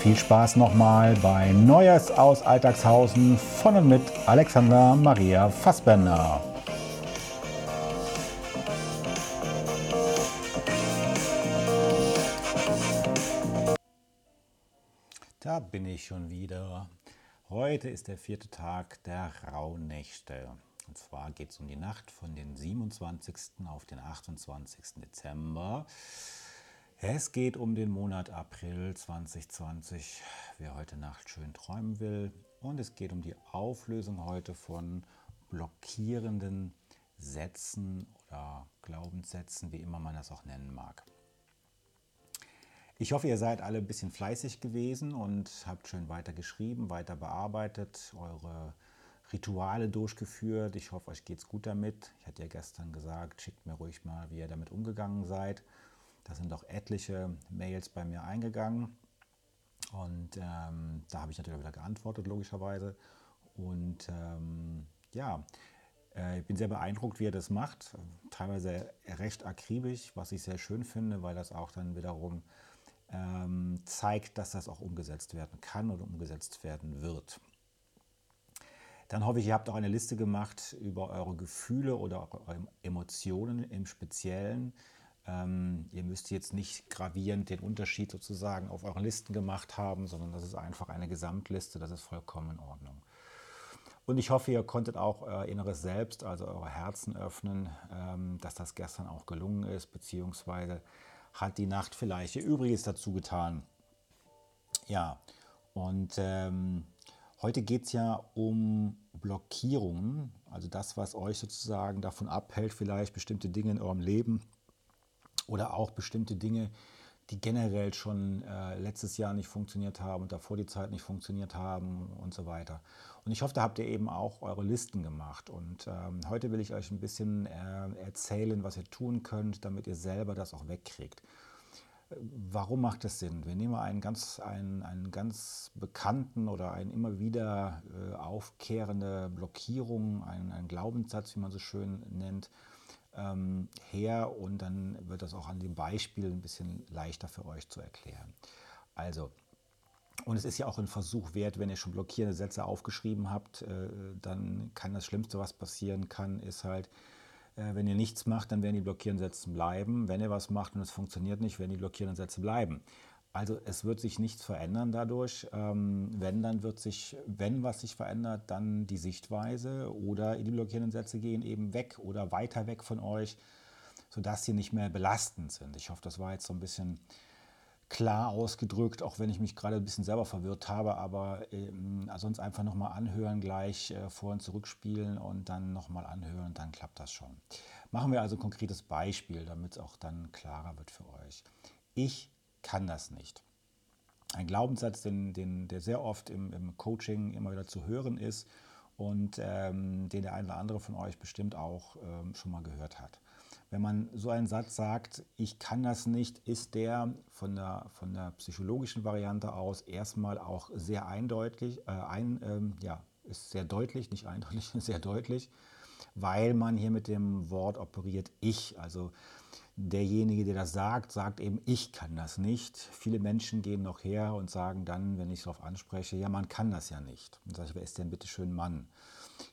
viel Spaß nochmal bei Neues aus Alltagshausen von und mit Alexander Maria Fassbender. Da bin ich schon wieder. Heute ist der vierte Tag der Rauhnächte. Und zwar geht es um die Nacht von den 27. auf den 28. Dezember. Es geht um den Monat April 2020, wer heute Nacht schön träumen will. Und es geht um die Auflösung heute von blockierenden Sätzen oder Glaubenssätzen, wie immer man das auch nennen mag. Ich hoffe, ihr seid alle ein bisschen fleißig gewesen und habt schön weiter geschrieben, weiter bearbeitet, eure Rituale durchgeführt. Ich hoffe, euch geht es gut damit. Ich hatte ja gestern gesagt, schickt mir ruhig mal, wie ihr damit umgegangen seid. Da sind auch etliche Mails bei mir eingegangen. Und ähm, da habe ich natürlich wieder geantwortet, logischerweise. Und ähm, ja, äh, ich bin sehr beeindruckt, wie er das macht. Teilweise recht akribisch, was ich sehr schön finde, weil das auch dann wiederum ähm, zeigt, dass das auch umgesetzt werden kann oder umgesetzt werden wird. Dann hoffe ich, ihr habt auch eine Liste gemacht über eure Gefühle oder eure Emotionen im Speziellen. Ähm, ihr müsst jetzt nicht gravierend den Unterschied sozusagen auf euren Listen gemacht haben, sondern das ist einfach eine Gesamtliste, das ist vollkommen in Ordnung. Und ich hoffe, ihr konntet auch euer inneres Selbst, also eure Herzen öffnen, ähm, dass das gestern auch gelungen ist, beziehungsweise hat die Nacht vielleicht ihr Übriges dazu getan. Ja, und ähm, heute geht es ja um Blockierungen, also das, was euch sozusagen davon abhält, vielleicht bestimmte Dinge in eurem Leben oder auch bestimmte Dinge, die generell schon äh, letztes Jahr nicht funktioniert haben und davor die Zeit nicht funktioniert haben und so weiter. Und ich hoffe, da habt ihr eben auch eure Listen gemacht. Und ähm, heute will ich euch ein bisschen äh, erzählen, was ihr tun könnt, damit ihr selber das auch wegkriegt. Warum macht das Sinn? Wir nehmen einen ganz, einen, einen ganz bekannten oder einen immer wieder äh, aufkehrende Blockierung, einen, einen Glaubenssatz, wie man so schön nennt, ähm, her und dann wird das auch an dem Beispiel ein bisschen leichter für euch zu erklären. Also, und es ist ja auch ein Versuch wert, wenn ihr schon blockierende Sätze aufgeschrieben habt, äh, dann kann das Schlimmste, was passieren kann, ist halt, äh, wenn ihr nichts macht, dann werden die blockierenden Sätze bleiben. Wenn ihr was macht und es funktioniert nicht, werden die blockierenden Sätze bleiben. Also es wird sich nichts verändern dadurch. Ähm, wenn, dann wird sich, wenn was sich verändert, dann die Sichtweise oder die blockierenden Sätze gehen eben weg oder weiter weg von euch, sodass sie nicht mehr belastend sind. Ich hoffe, das war jetzt so ein bisschen klar ausgedrückt, auch wenn ich mich gerade ein bisschen selber verwirrt habe, aber ähm, sonst einfach nochmal anhören, gleich äh, vor und zurückspielen und dann nochmal anhören, dann klappt das schon. Machen wir also ein konkretes Beispiel, damit es auch dann klarer wird für euch. Ich kann das nicht. Ein Glaubenssatz, den, den, der sehr oft im, im Coaching immer wieder zu hören ist und ähm, den der eine oder andere von euch bestimmt auch ähm, schon mal gehört hat. Wenn man so einen Satz sagt, ich kann das nicht, ist der von der, von der psychologischen Variante aus erstmal auch sehr eindeutig, äh, ein, ähm, ja, ist sehr deutlich, nicht eindeutig, sehr deutlich, weil man hier mit dem Wort operiert ich. Also derjenige, der das sagt, sagt eben, ich kann das nicht. Viele Menschen gehen noch her und sagen dann, wenn ich darauf anspreche, ja, man kann das ja nicht. Und sage ich, wer ist denn bitte schön Mann?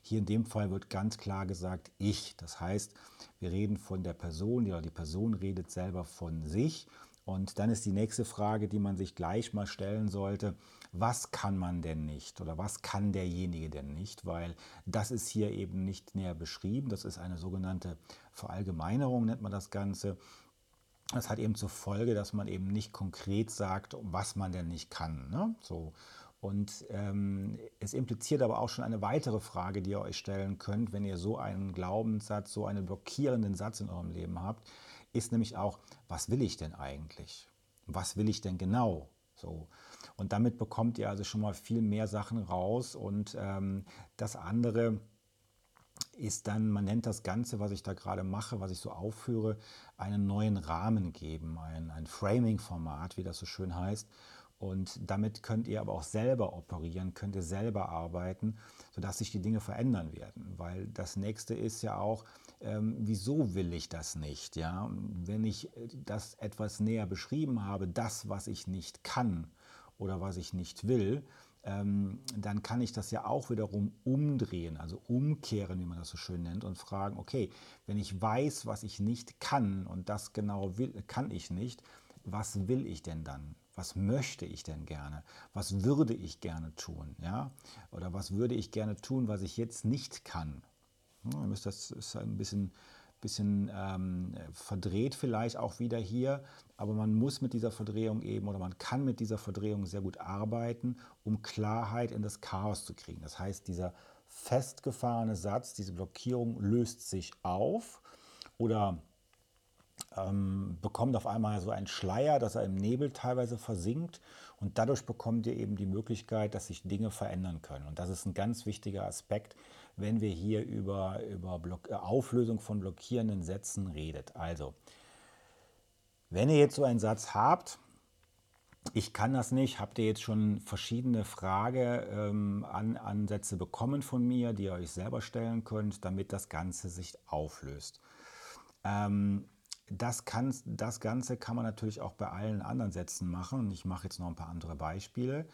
Hier in dem Fall wird ganz klar gesagt, ich. Das heißt, wir reden von der Person, ja, die Person redet selber von sich Und dann ist die nächste Frage, die man sich gleich mal stellen sollte, was kann man denn nicht oder was kann derjenige denn nicht? Weil das ist hier eben nicht näher beschrieben. Das ist eine sogenannte Verallgemeinerung, nennt man das Ganze. Das hat eben zur Folge, dass man eben nicht konkret sagt, was man denn nicht kann. Ne? So. Und ähm, es impliziert aber auch schon eine weitere Frage, die ihr euch stellen könnt, wenn ihr so einen Glaubenssatz, so einen blockierenden Satz in eurem Leben habt ist nämlich auch, was will ich denn eigentlich? Was will ich denn genau? So. Und damit bekommt ihr also schon mal viel mehr Sachen raus. Und ähm, das andere ist dann, man nennt das Ganze, was ich da gerade mache, was ich so aufführe, einen neuen Rahmen geben, ein, ein Framing-Format, wie das so schön heißt. Und damit könnt ihr aber auch selber operieren, könnt ihr selber arbeiten, sodass sich die Dinge verändern werden. Weil das nächste ist ja auch, ähm, wieso will ich das nicht? Ja? Wenn ich äh, das etwas näher beschrieben habe, das, was ich nicht kann oder was ich nicht will, ähm, dann kann ich das ja auch wiederum umdrehen, also umkehren, wie man das so schön nennt, und fragen, okay, wenn ich weiß, was ich nicht kann und das genau will, kann ich nicht, was will ich denn dann? Was möchte ich denn gerne? Was würde ich gerne tun? Ja? Oder was würde ich gerne tun, was ich jetzt nicht kann? Das ist ein bisschen, bisschen ähm, verdreht vielleicht auch wieder hier, aber man muss mit dieser Verdrehung eben oder man kann mit dieser Verdrehung sehr gut arbeiten, um Klarheit in das Chaos zu kriegen. Das heißt, dieser festgefahrene Satz, diese Blockierung löst sich auf oder ähm, bekommt auf einmal so einen Schleier, dass er im Nebel teilweise versinkt und dadurch bekommt ihr eben die Möglichkeit, dass sich Dinge verändern können. Und das ist ein ganz wichtiger Aspekt, wenn wir hier über, über Block, äh, Auflösung von blockierenden Sätzen redet. Also, wenn ihr jetzt so einen Satz habt, ich kann das nicht, habt ihr jetzt schon verschiedene Frageansätze ähm, bekommen von mir, die ihr euch selber stellen könnt, damit das Ganze sich auflöst. Ähm, das, kann, das Ganze kann man natürlich auch bei allen anderen Sätzen machen. Ich mache jetzt noch ein paar andere Beispiele.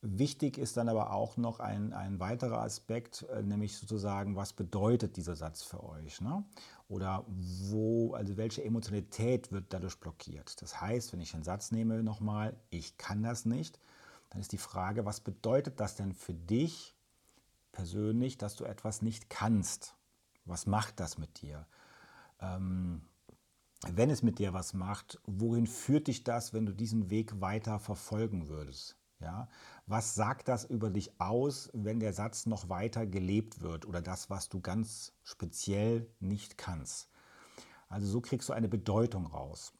Wichtig ist dann aber auch noch ein, ein weiterer Aspekt, äh, nämlich sozusagen, was bedeutet dieser Satz für euch? Ne? Oder wo, also welche Emotionalität wird dadurch blockiert? Das heißt, wenn ich einen Satz nehme nochmal, ich kann das nicht, dann ist die Frage, was bedeutet das denn für dich persönlich, dass du etwas nicht kannst? Was macht das mit dir? Ähm, wenn es mit dir was macht, wohin führt dich das, wenn du diesen Weg weiter verfolgen würdest? Ja? Was sagt das über dich aus, wenn der Satz noch weiter gelebt wird oder das, was du ganz speziell nicht kannst? Also so kriegst du eine Bedeutung raus.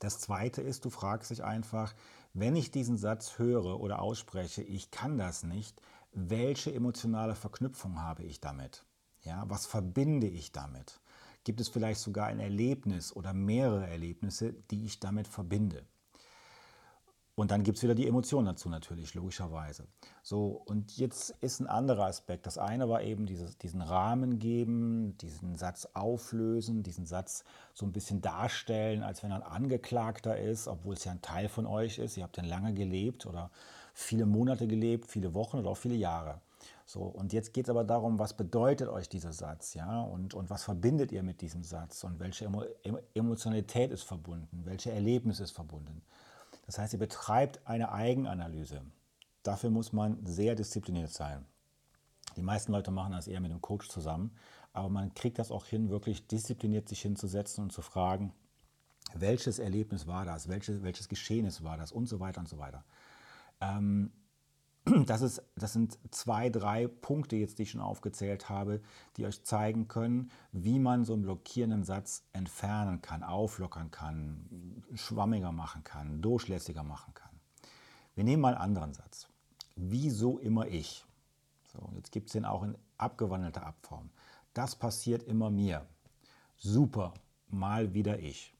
Das Zweite ist, du fragst dich einfach, wenn ich diesen Satz höre oder ausspreche, ich kann das nicht, welche emotionale Verknüpfung habe ich damit? Ja, was verbinde ich damit? Gibt es vielleicht sogar ein Erlebnis oder mehrere Erlebnisse, die ich damit verbinde? Und dann gibt es wieder die Emotionen dazu natürlich, logischerweise. So, und jetzt ist ein anderer Aspekt. Das eine war eben dieses, diesen Rahmen geben, diesen Satz auflösen, diesen Satz so ein bisschen darstellen, als wenn er ein Angeklagter ist, obwohl es ja ein Teil von euch ist. Ihr habt dann lange gelebt oder viele Monate gelebt, viele Wochen oder auch viele Jahre. So, und jetzt geht es aber darum, was bedeutet euch dieser Satz, ja, und, und was verbindet ihr mit diesem Satz und welche Emo Emotionalität ist verbunden, welche Erlebnis ist verbunden. Das heißt, ihr betreibt eine Eigenanalyse. Dafür muss man sehr diszipliniert sein. Die meisten Leute machen das eher mit einem Coach zusammen, aber man kriegt das auch hin, wirklich diszipliniert sich hinzusetzen und zu fragen, welches Erlebnis war das, welches, welches Geschehnis war das und so weiter und so weiter. Ähm, das, ist, das sind zwei, drei Punkte jetzt, die ich schon aufgezählt habe, die euch zeigen können, wie man so einen blockierenden Satz entfernen kann, auflockern kann, schwammiger machen kann, durchlässiger machen kann. Wir nehmen mal einen anderen Satz. Wieso immer ich? So, jetzt gibt es den auch in abgewandelter Abform. Das passiert immer mir. Super, mal wieder ich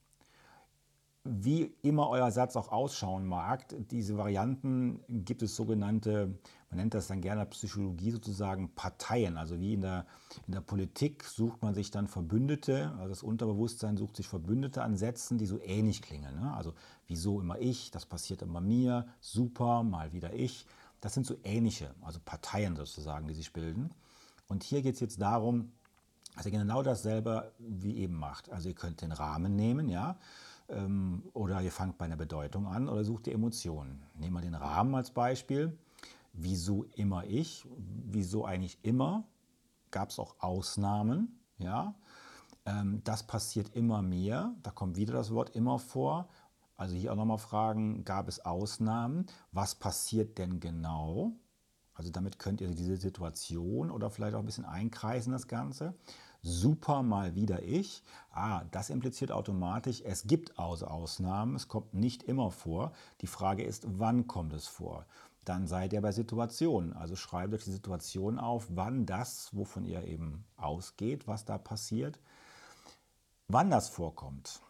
wie immer euer Satz auch ausschauen mag, diese Varianten gibt es sogenannte, man nennt das dann gerne Psychologie sozusagen Parteien. Also wie in der, in der Politik sucht man sich dann Verbündete, also das Unterbewusstsein sucht sich Verbündete an Sätzen, die so ähnlich klingen. Ne? Also wieso immer ich, das passiert immer mir, super, mal wieder ich. Das sind so ähnliche, also Parteien sozusagen, die sich bilden. Und hier geht es jetzt darum, dass ihr genau dasselbe wie eben macht. Also ihr könnt den Rahmen nehmen, ja, oder ihr fangt bei einer Bedeutung an oder sucht ihr Emotionen. Nehmen wir den Rahmen als Beispiel. Wieso immer ich? Wieso eigentlich immer? Gab es auch Ausnahmen? Ja, ähm, das passiert immer mehr. Da kommt wieder das Wort immer vor. Also hier auch nochmal fragen, gab es Ausnahmen? Was passiert denn genau? Also damit könnt ihr diese Situation oder vielleicht auch ein bisschen einkreisen, das Ganze. Super mal wieder ich. Ah, das impliziert automatisch, es gibt also Ausnahmen, es kommt nicht immer vor. Die Frage ist, wann kommt es vor? Dann seid ihr bei Situationen. Also schreibt euch die Situation auf, wann das, wovon ihr eben ausgeht, was da passiert, wann das vorkommt.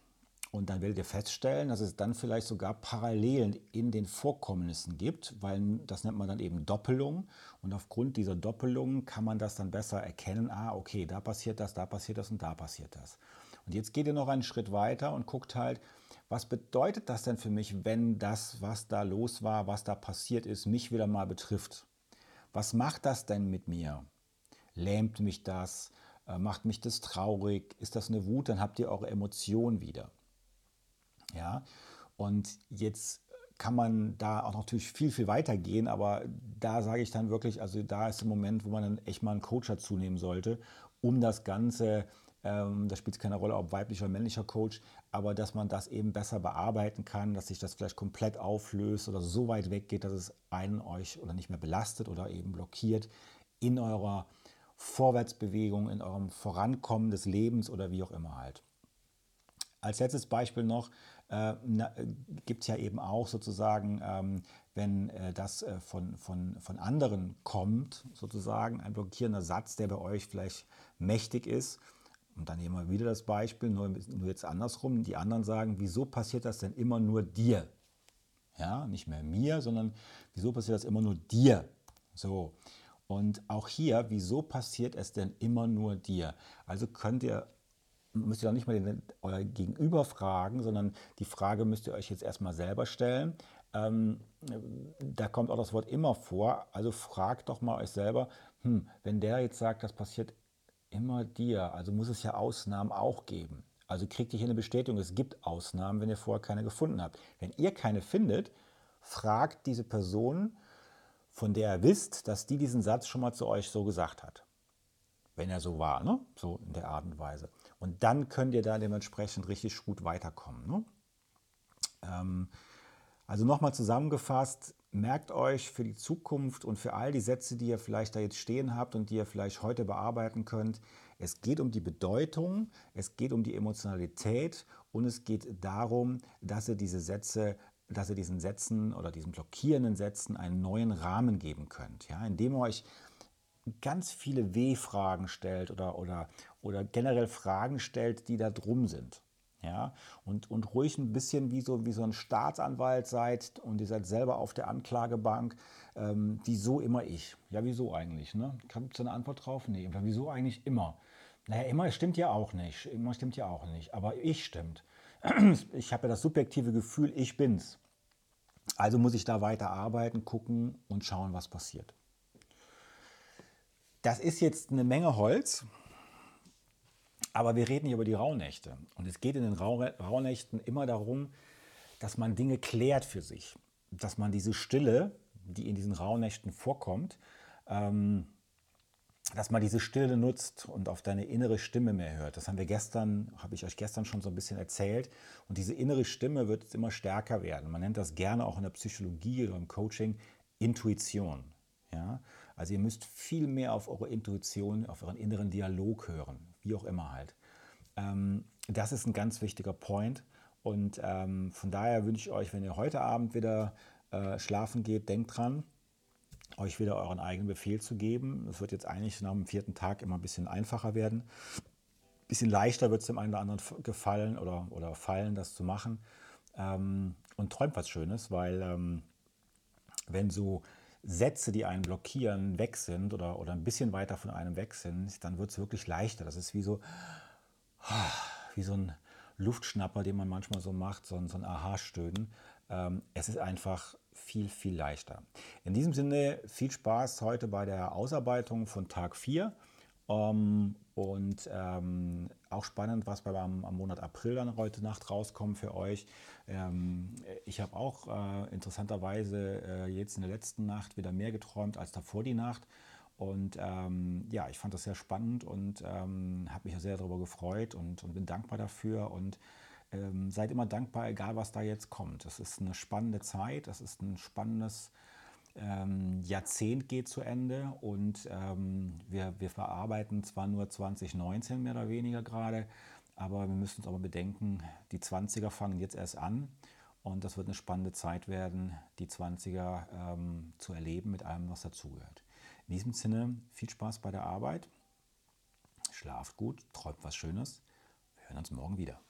Und dann werdet ihr feststellen, dass es dann vielleicht sogar Parallelen in den Vorkommnissen gibt, weil das nennt man dann eben Doppelung. Und aufgrund dieser Doppelungen kann man das dann besser erkennen, ah, okay, da passiert das, da passiert das und da passiert das. Und jetzt geht ihr noch einen Schritt weiter und guckt halt, was bedeutet das denn für mich, wenn das, was da los war, was da passiert ist, mich wieder mal betrifft? Was macht das denn mit mir? Lähmt mich das? Äh, macht mich das traurig? Ist das eine Wut? Dann habt ihr eure Emotion wieder. Ja, und jetzt kann man da auch natürlich viel, viel weiter gehen, aber da sage ich dann wirklich, also da ist der Moment, wo man dann echt mal einen Coach dazu nehmen sollte, um das Ganze, ähm, da spielt es keine Rolle, ob weiblicher oder männlicher Coach, aber dass man das eben besser bearbeiten kann, dass sich das vielleicht komplett auflöst oder so weit weggeht, dass es einen euch oder nicht mehr belastet oder eben blockiert in eurer Vorwärtsbewegung, in eurem Vorankommen des Lebens oder wie auch immer halt. Als letztes Beispiel noch, äh, gibt es ja eben auch sozusagen, ähm, wenn äh, das äh, von, von, von anderen kommt, sozusagen ein blockierender Satz, der bei euch vielleicht mächtig ist. Und dann nehmen wir wieder das Beispiel, nur, nur jetzt andersrum. Die anderen sagen, wieso passiert das denn immer nur dir? Ja, nicht mehr mir, sondern wieso passiert das immer nur dir? So. Und auch hier, wieso passiert es denn immer nur dir? Also könnt ihr müsst ihr auch nicht mal den, euer Gegenüber fragen, sondern die Frage müsst ihr euch jetzt erstmal selber stellen. Ähm, da kommt auch das Wort immer vor. Also fragt doch mal euch selber, hm, wenn der jetzt sagt, das passiert immer dir, also muss es ja Ausnahmen auch geben. Also kriegt ihr hier eine Bestätigung, es gibt Ausnahmen, wenn ihr vorher keine gefunden habt. Wenn ihr keine findet, fragt diese Person, von der ihr wisst, dass die diesen Satz schon mal zu euch so gesagt hat. Wenn er so war, ne? so in der Art und Weise. Und dann könnt ihr da dementsprechend richtig gut weiterkommen. Ne? Ähm, also nochmal zusammengefasst, merkt euch für die Zukunft und für all die Sätze, die ihr vielleicht da jetzt stehen habt und die ihr vielleicht heute bearbeiten könnt, es geht um die Bedeutung, es geht um die Emotionalität und es geht darum, dass ihr diese Sätze dass ihr diesen Sätzen oder diesen blockierenden Sätzen einen neuen Rahmen geben könnt, ja, indem ihr euch ganz viele W-Fragen stellt oder, oder, oder generell Fragen stellt, die da drum sind. Ja, und, und ruhig ein bisschen wie so, wie so ein Staatsanwalt seid und ihr seid selber auf der Anklagebank. Ähm, wieso immer ich? Ja, wieso eigentlich? Ne? Gibt es eine Antwort drauf? Nee, wieso eigentlich immer? Naja, immer stimmt ja auch nicht. Immer stimmt ja auch nicht. Aber ich stimmt. Ich habe ja das subjektive Gefühl, ich bin's. Also muss ich da weiter arbeiten, gucken und schauen, was passiert. Das ist jetzt eine Menge Holz, aber wir reden hier über die Rauhnächte. Und es geht in den Rauhnächten immer darum, dass man Dinge klärt für sich. Dass man diese Stille, die in diesen Rauhnächten vorkommt, ähm, dass man diese Stille nutzt und auf deine innere Stimme mehr hört. Das haben wir gestern, habe ich euch gestern schon so ein bisschen erzählt. Und diese innere Stimme wird immer stärker werden. Man nennt das gerne auch in der Psychologie oder im Coaching Intuition. Ja? Also ihr müsst viel mehr auf eure Intuition, auf euren inneren Dialog hören, wie auch immer halt. Ähm, das ist ein ganz wichtiger Point. Und ähm, von daher wünsche ich euch, wenn ihr heute Abend wieder äh, schlafen geht, denkt dran, euch wieder euren eigenen Befehl zu geben. Es wird jetzt eigentlich nach dem vierten Tag immer ein bisschen einfacher werden. Ein bisschen leichter wird es dem einen oder anderen gefallen oder, oder fallen, das zu machen. Ähm, und träumt was Schönes, weil ähm, wenn so Sätze, die einen blockieren, weg sind oder, oder ein bisschen weiter von einem weg sind, dann wird es wirklich leichter. Das ist wie so, wie so ein Luftschnapper, den man manchmal so macht, so ein, so ein Aha-Stöhnen. Ähm, es ist einfach viel, viel leichter. In diesem Sinne viel Spaß heute bei der Ausarbeitung von Tag 4. Ähm, und ähm, auch spannend, was bei am, am Monat April dann heute Nacht rauskommt für euch. Ähm, ich habe auch äh, interessanterweise äh, jetzt in der letzten Nacht wieder mehr geträumt als davor die Nacht. Und ähm, ja, ich fand das sehr spannend und ähm, habe mich sehr darüber gefreut und, und, bin dankbar dafür. Und ähm, seid immer dankbar, egal was da jetzt kommt. Es ist eine spannende Zeit, es ist ein spannendes ähm, Jahrzehnt geht zu Ende und ähm, wir, wir verarbeiten zwar nur 2019 mehr oder weniger gerade, aber wir müssen uns aber bedenken, die 20er fangen jetzt erst an und das wird eine spannende Zeit werden, die 20er ähm, zu erleben mit allem, was dazugehört. In diesem Sinne, viel Spaß bei der Arbeit, schlaft gut, träumt was Schönes. Wir hören uns morgen wieder.